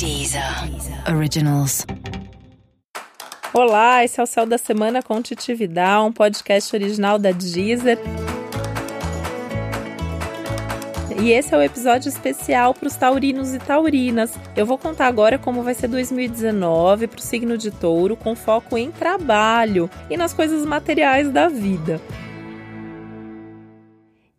Deezer Originals. Olá, esse é o Céu da Semana com Titividade, um podcast original da Deezer. E esse é o episódio especial para os taurinos e taurinas. Eu vou contar agora como vai ser 2019 para o signo de touro, com foco em trabalho e nas coisas materiais da vida.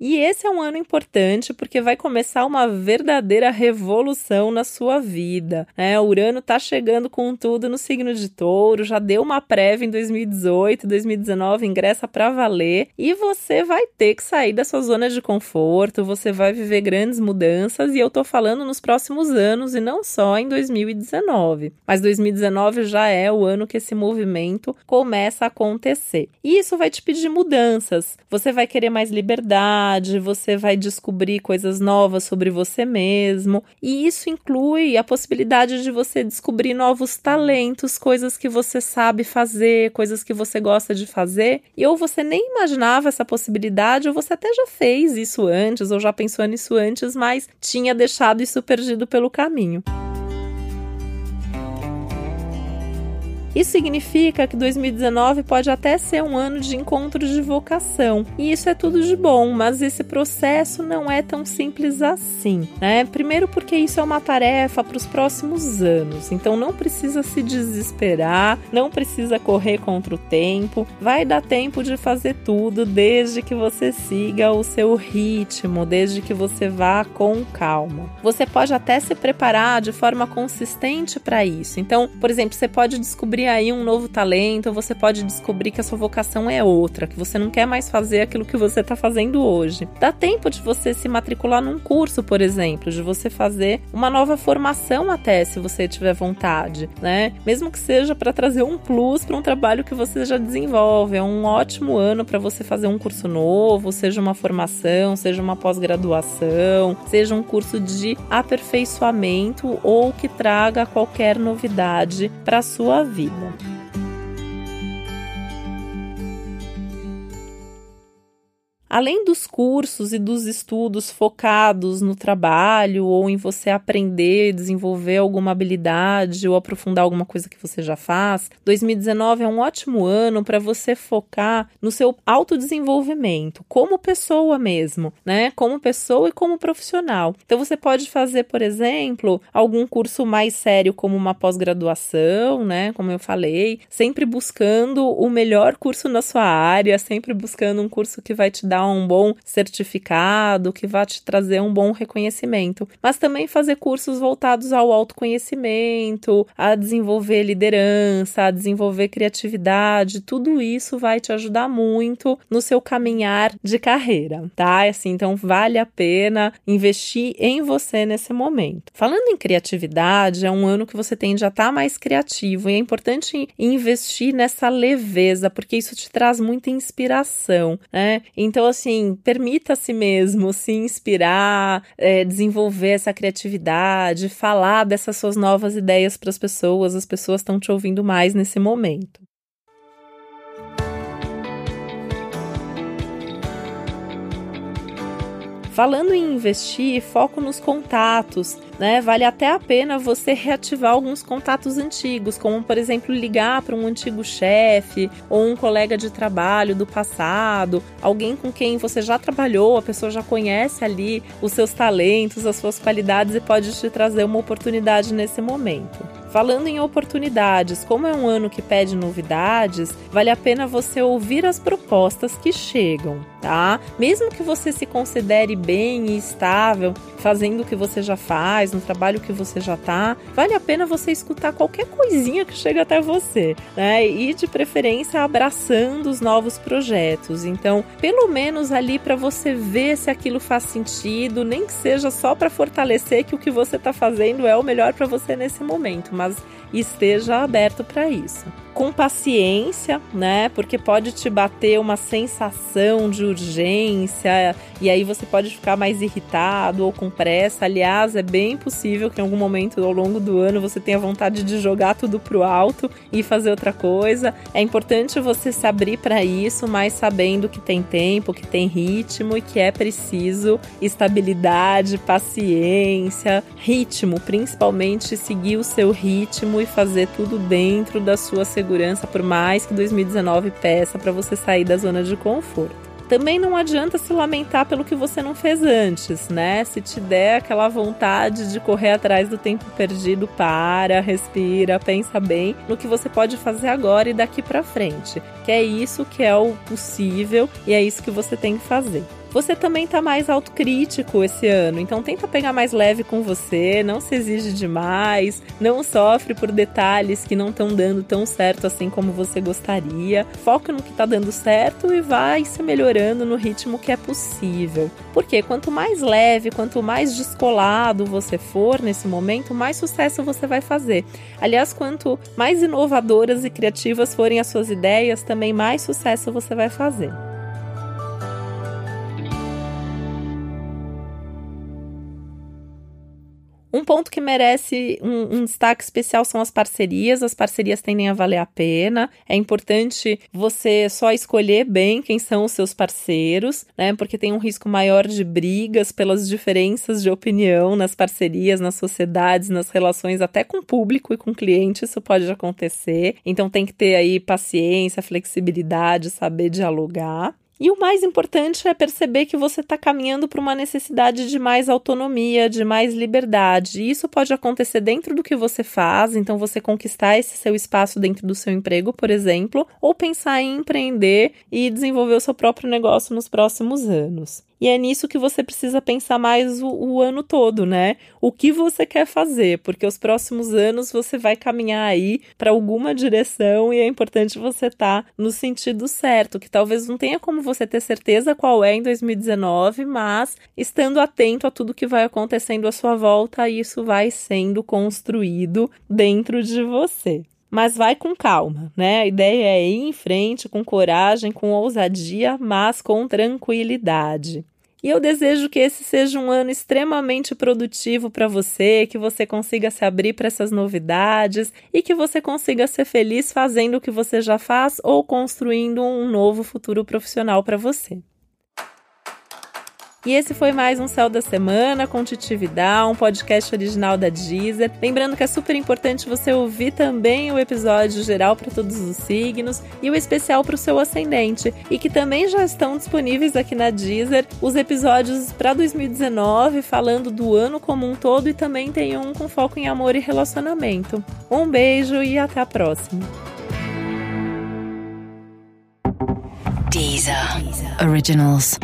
E esse é um ano importante porque vai começar uma verdadeira revolução na sua vida. Né? O Urano está chegando com tudo no signo de Touro, já deu uma prévia em 2018, 2019 ingressa para valer e você vai ter que sair da sua zona de conforto, você vai viver grandes mudanças e eu tô falando nos próximos anos e não só em 2019. Mas 2019 já é o ano que esse movimento começa a acontecer. E isso vai te pedir mudanças. Você vai querer mais liberdade você vai descobrir coisas novas sobre você mesmo, e isso inclui a possibilidade de você descobrir novos talentos, coisas que você sabe fazer, coisas que você gosta de fazer, e ou você nem imaginava essa possibilidade, ou você até já fez isso antes, ou já pensou nisso antes, mas tinha deixado isso perdido pelo caminho. Isso significa que 2019 pode até ser um ano de encontro de vocação, e isso é tudo de bom, mas esse processo não é tão simples assim, né? Primeiro, porque isso é uma tarefa para os próximos anos, então não precisa se desesperar, não precisa correr contra o tempo, vai dar tempo de fazer tudo desde que você siga o seu ritmo, desde que você vá com calma. Você pode até se preparar de forma consistente para isso, então, por exemplo, você pode descobrir descobrir aí um novo talento, você pode descobrir que a sua vocação é outra, que você não quer mais fazer aquilo que você está fazendo hoje. Dá tempo de você se matricular num curso, por exemplo, de você fazer uma nova formação até, se você tiver vontade, né? Mesmo que seja para trazer um plus para um trabalho que você já desenvolve. É um ótimo ano para você fazer um curso novo, seja uma formação, seja uma pós-graduação, seja um curso de aperfeiçoamento ou que traga qualquer novidade para sua vida vida. Além dos cursos e dos estudos focados no trabalho ou em você aprender, desenvolver alguma habilidade ou aprofundar alguma coisa que você já faz, 2019 é um ótimo ano para você focar no seu autodesenvolvimento, como pessoa mesmo, né? Como pessoa e como profissional. Então você pode fazer, por exemplo, algum curso mais sério como uma pós-graduação, né? Como eu falei, sempre buscando o melhor curso na sua área, sempre buscando um curso que vai te dar um bom certificado, que vai te trazer um bom reconhecimento, mas também fazer cursos voltados ao autoconhecimento, a desenvolver liderança, a desenvolver criatividade, tudo isso vai te ajudar muito no seu caminhar de carreira, tá? Assim, então vale a pena investir em você nesse momento. Falando em criatividade, é um ano que você tende a estar tá mais criativo e é importante investir nessa leveza, porque isso te traz muita inspiração, né? Então, assim, permita a si mesmo se inspirar, é, desenvolver essa criatividade, falar dessas suas novas ideias para as pessoas, as pessoas estão te ouvindo mais nesse momento. Falando em investir, foco nos contatos, né? Vale até a pena você reativar alguns contatos antigos, como por exemplo ligar para um antigo chefe ou um colega de trabalho do passado, alguém com quem você já trabalhou, a pessoa já conhece ali os seus talentos, as suas qualidades e pode te trazer uma oportunidade nesse momento. Falando em oportunidades, como é um ano que pede novidades, vale a pena você ouvir as propostas que chegam, tá? Mesmo que você se considere bem e estável, fazendo o que você já faz, no trabalho que você já tá, vale a pena você escutar qualquer coisinha que chega até você, né? E de preferência abraçando os novos projetos. Então, pelo menos ali para você ver se aquilo faz sentido, nem que seja só para fortalecer que o que você está fazendo é o melhor para você nesse momento mas esteja aberto para isso. Com paciência, né? Porque pode te bater uma sensação de urgência e aí você pode ficar mais irritado ou com pressa. Aliás, é bem possível que em algum momento ao longo do ano você tenha vontade de jogar tudo pro alto e fazer outra coisa. É importante você se abrir para isso, mas sabendo que tem tempo, que tem ritmo e que é preciso estabilidade, paciência, ritmo, principalmente seguir o seu ritmo e fazer tudo dentro da sua segurança, por mais que 2019 peça para você sair da zona de conforto também não adianta se lamentar pelo que você não fez antes, né? Se te der aquela vontade de correr atrás do tempo perdido, para, respira, pensa bem no que você pode fazer agora e daqui para frente. Que é isso que é o possível e é isso que você tem que fazer. Você também tá mais autocrítico esse ano, então tenta pegar mais leve com você, não se exige demais, não sofre por detalhes que não estão dando tão certo assim como você gostaria. Foca no que tá dando certo e vai se melhorando no ritmo que é possível. Porque quanto mais leve, quanto mais descolado você for nesse momento, mais sucesso você vai fazer. Aliás, quanto mais inovadoras e criativas forem as suas ideias, também mais sucesso você vai fazer. Um ponto que merece um, um, destaque especial são as parcerias. As parcerias tendem a valer a pena. É importante você só escolher bem quem são os seus parceiros, né? Porque tem um risco maior de brigas pelas diferenças de opinião nas parcerias, nas sociedades, nas relações, até com o público e com o cliente. Isso pode acontecer. Então tem que ter aí paciência, flexibilidade, saber dialogar. E o mais importante é perceber que você está caminhando para uma necessidade de mais autonomia, de mais liberdade. E isso pode acontecer dentro do que você faz, então você conquistar esse seu espaço dentro do seu emprego, por exemplo, ou pensar em empreender e desenvolver o seu próprio negócio nos próximos anos. E é nisso que você precisa pensar mais o, o, ano todo, né? O que você quer fazer, porque os próximos anos você vai caminhar aí para alguma direção e é importante você estar tá no sentido certo, que talvez não tenha como você ter certeza qual é em 2019, mas estando atento a tudo que vai acontecendo à sua volta, isso vai sendo construído dentro de você mas vai com calma, né? A ideia é ir em frente com coragem, com ousadia, mas com tranquilidade. E eu desejo que esse seja um ano extremamente produtivo para você, que você consiga se abrir para essas novidades e que você consiga ser feliz fazendo o que você já faz ou construindo um novo futuro profissional para você. E esse foi mais um Céu da Semana com Titividade, um podcast original da Deezer. Lembrando que é super importante você ouvir também o episódio geral para todos os signos e o especial para o seu ascendente. E que também já estão disponíveis aqui na Deezer os episódios para 2019 falando do ano como um todo e também tem um com foco em amor e relacionamento. Um beijo e até a próxima. Deezer. Deezer. Originals.